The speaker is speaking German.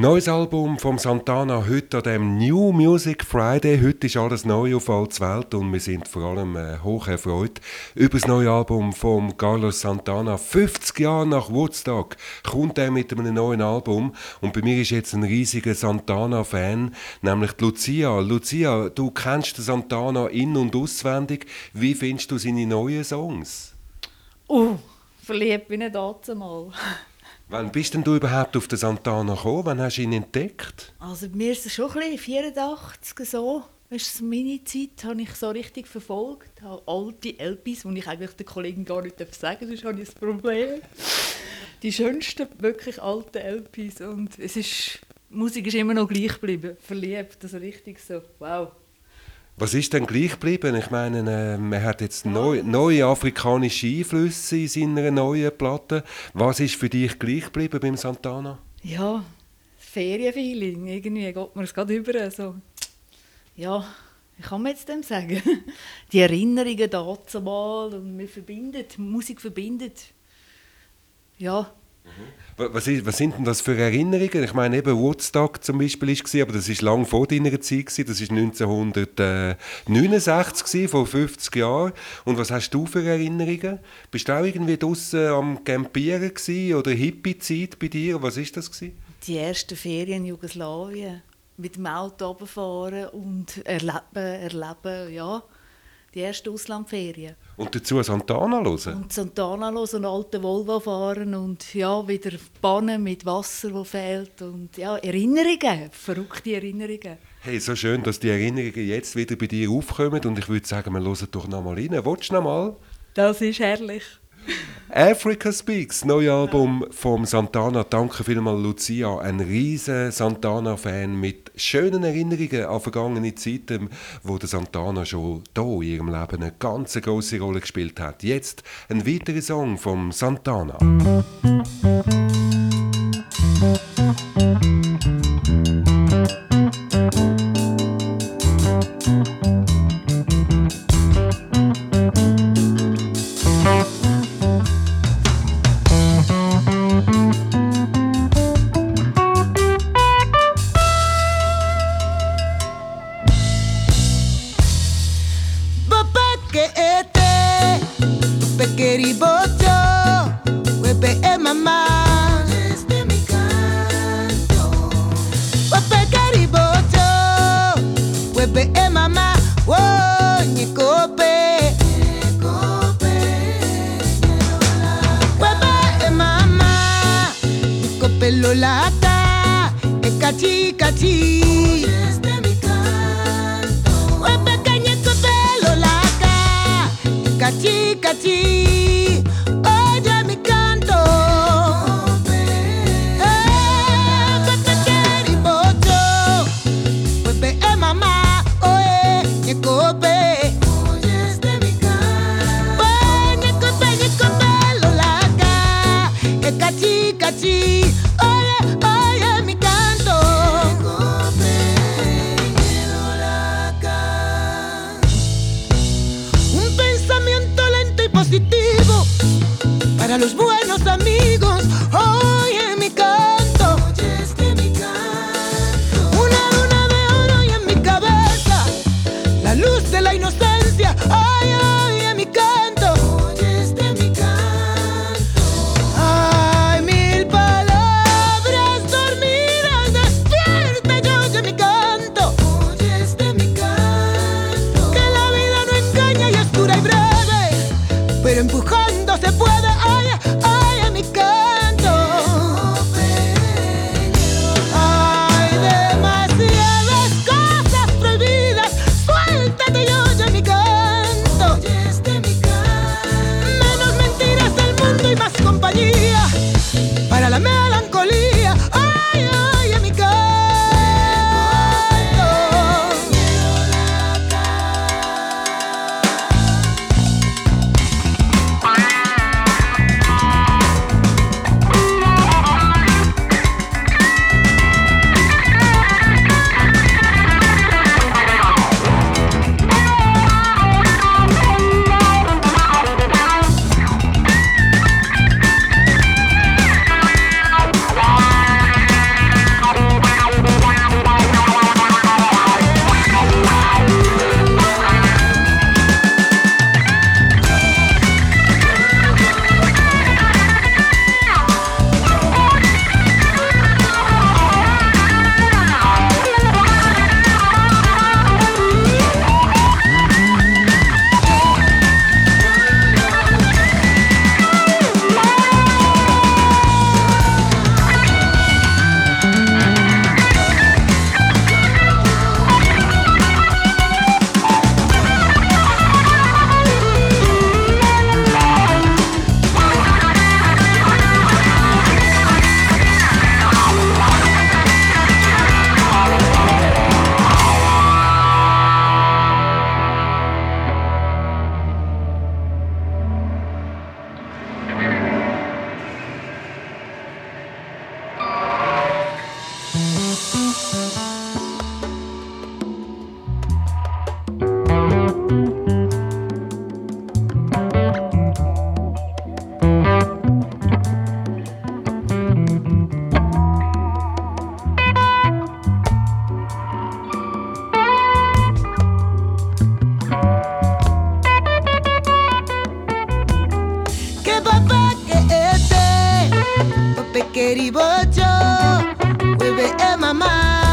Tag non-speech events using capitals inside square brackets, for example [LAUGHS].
Neues Album vom Santana heute an dem New Music Friday. Heute ist alles neu auf alles Welt und wir sind vor allem äh, hoch erfreut über das neue Album von Carlos Santana. 50 Jahre nach Woodstock kommt er mit einem neuen Album und bei mir ist jetzt ein riesiger Santana-Fan, nämlich Lucia. Lucia, du kennst den Santana in- und auswendig. Wie findest du seine neuen Songs? Oh, verliebt bin ich dazu mal. Wann bist denn du überhaupt auf den Santana gekommen? Wann hast du ihn entdeckt? Also bei mir ist es schon ein bisschen 84 so. Weißt du, meine Zeit habe ich so richtig verfolgt. Habe alte LPs, die ich eigentlich den Kollegen gar nicht sagen darf, sonst habe ich ein Problem. Die schönsten, wirklich alten LPs. Und es ist, Musik ist immer noch gleich geblieben. Verliebt, also richtig so, wow. Was ist denn gleich geblieben? Ich meine, äh, man hat jetzt neu, neue afrikanische Einflüsse in seiner neuen Platte. Was ist für dich gleich geblieben beim Santana? Ja, Ferienfeeling. Irgendwie geht mir es gerade über. So. Ja, wie kann man jetzt dem sagen? [LAUGHS] Die Erinnerungen dazu mal und wir verbindet, Musik verbindet. Ja, was, ist, was, sind denn das für Erinnerungen? Ich meine, eben Woodstock zum Beispiel war, aber das war lang vor deiner Zeit, gewesen. das war 1969, vor 50 Jahren. Und was hast du für Erinnerungen? Bist du auch irgendwie draußen am Campieren gewesen, oder Hippie-Zeit bei dir? Was ist das? Gewesen? Die ersten Ferien in Jugoslawien. Mit dem Auto runterfahren und erleben, erleben, ja die ersten Auslandferien. Und dazu Santana hören? Und Santana hören und alte Volvo fahren und ja, wieder Bannen mit Wasser, das fehlt und ja, Erinnerungen, verrückte Erinnerungen. Hey, so schön, dass die Erinnerungen jetzt wieder bei dir aufkommen und ich würde sagen, wir hören doch noch mal rein. Willst du noch mal? Das ist herrlich. Africa Speaks, neues Album vom Santana. Danke vielmals, Lucia. Ein riesen Santana-Fan mit schönen Erinnerungen an vergangene Zeiten, wo der Santana schon hier in ihrem Leben eine ganz große Rolle gespielt hat. Jetzt ein weiterer Song vom Santana. webe e eh, mama. Wo nyikope. Webe e eh, mama. Nyikope lolata e eh, kati kati. Webe kanye kope lolaka e kati kati. los buenos amigos. Oye mi canto. Oye este mi canto. Una luna de oro y en mi cabeza. La luz de la inocencia. Ay, oye mi canto. Oye este mi canto. Ay, mil palabras dormidas. Despierta y oye mi canto. Oye este mi canto. Que la vida no engaña y es dura y breve. Pero empuja papá que este, papá querido yo, bebé mamá.